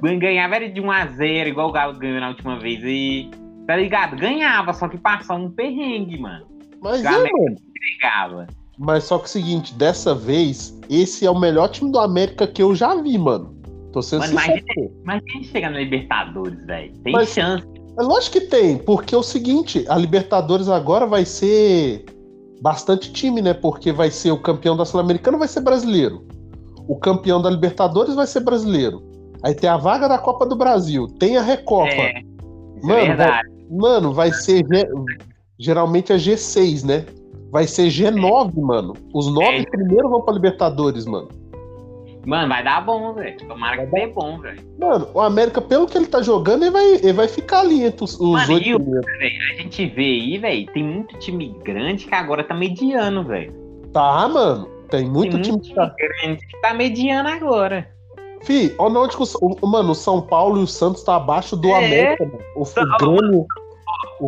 ganhava era de 1x0, igual o Galo ganhou na última vez. E, tá ligado? Ganhava, só que passava um perrengue, mano. Mas é, América mano. Entregava. Mas só que é o seguinte, dessa vez, esse é o melhor time do América que eu já vi, mano. Tô sendo Mano, sincero. imagina, imagina chegar na Libertadores, velho. Tem Mas- chance. É lógico que tem, porque é o seguinte, a Libertadores agora vai ser bastante time, né? Porque vai ser o campeão da Sul-Americana vai ser brasileiro. O campeão da Libertadores vai ser brasileiro. Aí tem a vaga da Copa do Brasil, tem a Recopa. É, isso Mano, é verdade. Mano, vai ser geralmente é G6, né? Vai ser G9, mano. Os nove É. primeiros vão pra Libertadores, mano. Mano, vai dar bom, velho. Tomara que dê bom, velho. Mano, o América, pelo que ele tá jogando, ele vai, ele vai ficar ali entre os, oito o- primeiros. A gente vê aí, velho, tem muito time grande que agora tá mediano, velho. Tá, mano. Tem Tem muito muito time time que tá. grande que tá mediano agora. Fih, olha onde que o, o- mano, o São Paulo e o Santos tá abaixo do É. América, mano. O, São- o Grêmio,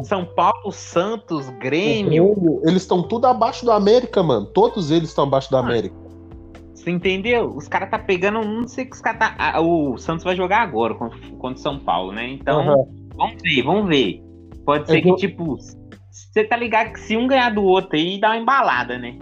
São Paulo, Santos, o Grêmio. Grêmio, eles estão tudo abaixo do América, mano. Todos eles estão abaixo do Mano, América. Você entendeu? Os caras tá pegando. Não sei que os caras tá. ah, o Santos vai jogar agora contra, o São Paulo, né? Então, Aham. vamos ver, vamos ver. Pode ser Eu que, vou- tipo, você tá ligado que se um ganhar do outro aí, dá uma embalada, né?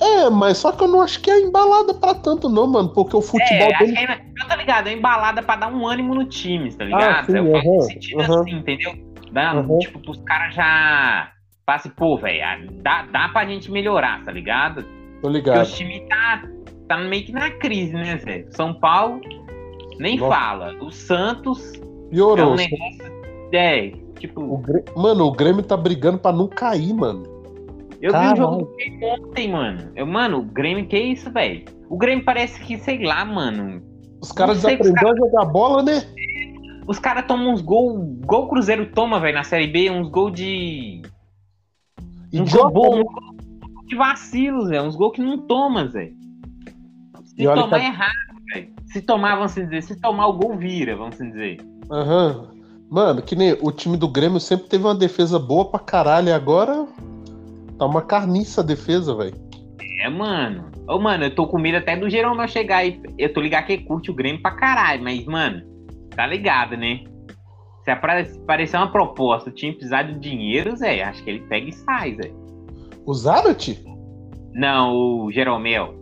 É, mas só que eu não acho que é embalada pra tanto, não, mano. Porque o futebol É, dele. é, eu tá ligado? É embalada pra dar um ânimo no time, tá ligado? sim, eu aham, no sentido aham. assim, entendeu? Dá, Aham. Tipo, pros caras já. Fala assim, pô, velho, dá, dá pra gente melhorar, tá ligado? Tô Porque ligado. os times tá, tá meio que na crise, né, Zé? São Paulo, nem Nossa. fala. O Santos é Piorou. um negócio. É, O tipo, Grê- Mano, o Grêmio tá brigando pra não cair, mano. Eu vi o jogo do Grêmio ontem, mano. Eu, mano, o Grêmio, que isso, velho? O Grêmio parece que, sei lá, mano. Os caras desaprenderam a jogar bola, né? Os caras tomam uns gol. Gol Cruzeiro toma, velho, na Série B, uns gol de. Uns gol Idiota, bom, uns gol de vacilos, Zé. Uns gol que não toma, Zé. Se E tomar que- é errado, velho. Se tomar, vamos dizer, se tomar o gol vira, vamos dizer. Aham. Mano, que nem o time do Grêmio sempre teve uma defesa boa pra caralho. E agora tá uma carniça a defesa, velho. É, mano. Ô, mano, eu tô com medo até do Jeromel chegar aí. Eu tô ligado que ele curte o Grêmio pra caralho, mas, mano, tá ligado, né? Se apare- se aparecer uma proposta, o time precisar de dinheiro, Zé, acho que ele pega e sai, Zé. O Zarat? Não, o Jeromel.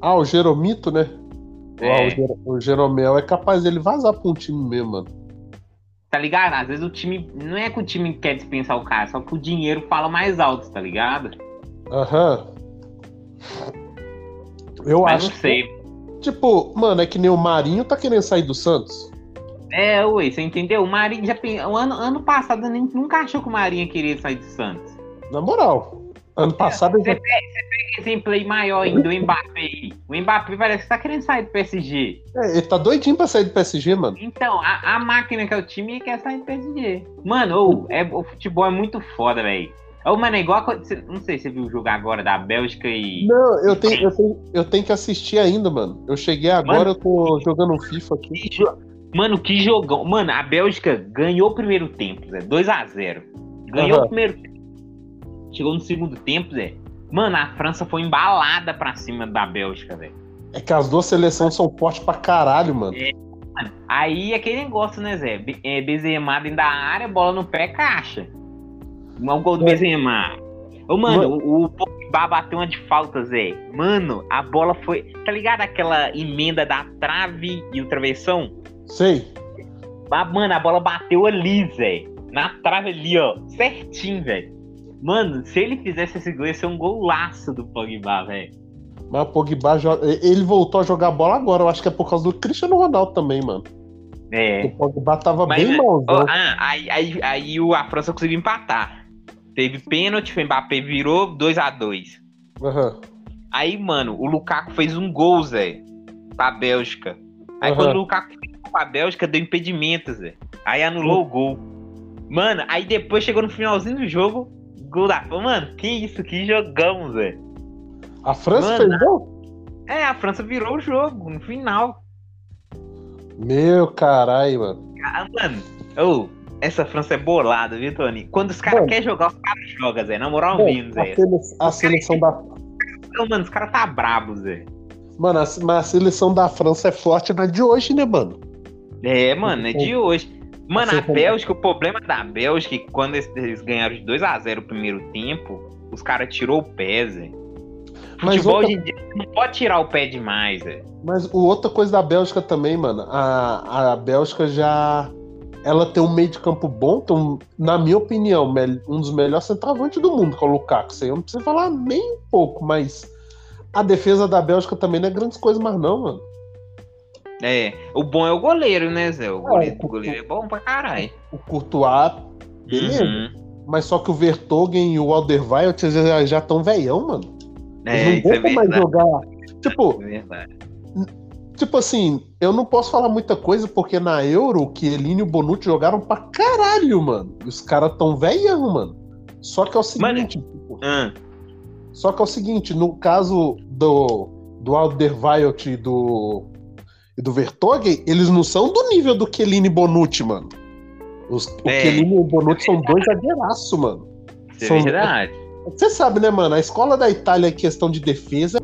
Ah, o Jeromito, né? É. Ah, o, Jer o Jeromel é capaz dele vazar pra um time mesmo, mano. Tá ligado? Às vezes o time. Não é que o time quer dispensar o cara, só que o dinheiro fala mais alto, tá ligado? Aham. Eu Mas acho não sei. que, tipo, mano, é que nem o Marinho tá querendo sair do Santos. É, ué, você entendeu? O Marinho já ano, ano passado nem, nunca achou que o Marinho queria sair do Santos. Na moral. Ano passado Você já... pega exemplo aí maior ainda, o Mbappé. aí. O Mbappé parece que tá querendo sair do PSG. É, ele tá doidinho pra sair do PSG, mano. Então, a, a máquina que é o time quer sair do PSG. Mano, ô, é, o futebol é muito foda, velho. Ô, mano, é igual. a Não sei se você viu o jogo agora da Bélgica e. Não, eu tenho, eu, tenho, eu tenho que assistir ainda, mano. Eu cheguei agora, Mano. eu tô jogando um FIFA aqui. Mano, que jogão. Mano, a Bélgica ganhou o primeiro tempo, Zé. 2x0. Ganhou Aham. o primeiro tempo. Chegou no segundo tempo, Zé. Mano, a França foi embalada pra cima da Bélgica, velho. É que as duas seleções são fortes pra caralho, mano. Mano, Aí aquele negócio, né, Zé? Be é, Benzema dentro da área, bola no pé, caixa. O gol do É. Benzema. Ô, mano, o, o Pogba bateu uma de falta, Zé. Mano, a bola foi. Tá ligado aquela emenda da trave e o travessão? Sei. Mano, a bola bateu ali, Zé. Na trave ali, ó. Certinho, velho. Mano, se ele fizesse esse gol, ia ser um golaço do Pogba, velho. Mas o Pogba joga... ele voltou a jogar bola agora. Eu acho que é por causa do Cristiano Ronaldo também, mano. É. O Pogba tava Mas, bem Ó, malzão. ah, aí, aí, aí a França conseguiu empatar. Teve pênalti, o Mbappé virou 2x2. Aham. Aí, mano, o Lukaku fez um gol, Zé, pra Bélgica. Aí Aham. quando o Lukaku fez um pra Bélgica, deu impedimento, Zé. Aí anulou o gol. Mano, aí depois chegou no finalzinho do jogo, gol da... Mano, que isso, que jogamos, Zé. A França Mano, fez gol? É, a França virou o jogo no final. Meu caralho, mano. Ah, mano, ô, essa França é bolada, viu, Tony? Quando os caras querem jogar, os caras jogam, Zé. Na moral mesmo, Zé. a seleção da. Não, mano, os caras tá brabo, Zé. Mano, mas a seleção da França é forte na de hoje, né, mano? É, mano, é de hoje. Mano, a Bélgica, o problema da Bélgica é que quando eles, ganharam de 2x0 o primeiro tempo, os caras tirou o pé, Zé. Mas Futebol outra- hoje em dia não pode tirar o pé demais, Zé. Mas o outra coisa da Bélgica também, mano, a, a Bélgica já. Ela tem um meio de campo bom, tem um- na minha opinião, um dos melhores centroavantes do mundo, que é o Lukaku. Isso aí eu não preciso falar nem um pouco, mas a defesa da Bélgica também não é grandes coisas mais, não, mano. É, o bom é o goleiro, né, Zé? O goleiro, o- o goleiro é bom pra caralho. O Courtois, beleza. Uhum. Mas só que o Vertogen e o Alderweireld já estão veião, mano. Eles É, não isso é aguentam mais jogar. Tipo, É. Tipo assim, eu não posso falar muita coisa porque na Euro o Chiellini e o Bonucci jogaram pra caralho, mano. Os caras tão velhão, mano. Só que é o seguinte, tipo, Ah, só que é o seguinte, no caso do do Alderweireld e do e do Vertonghen, eles não são do nível do Chiellini e Bonucci, mano. Os, o É. Chiellini e o Bonucci são dois zagueiraços, mano. é São- verdade. Você sabe, né, mano? A escola da Itália em questão de defesa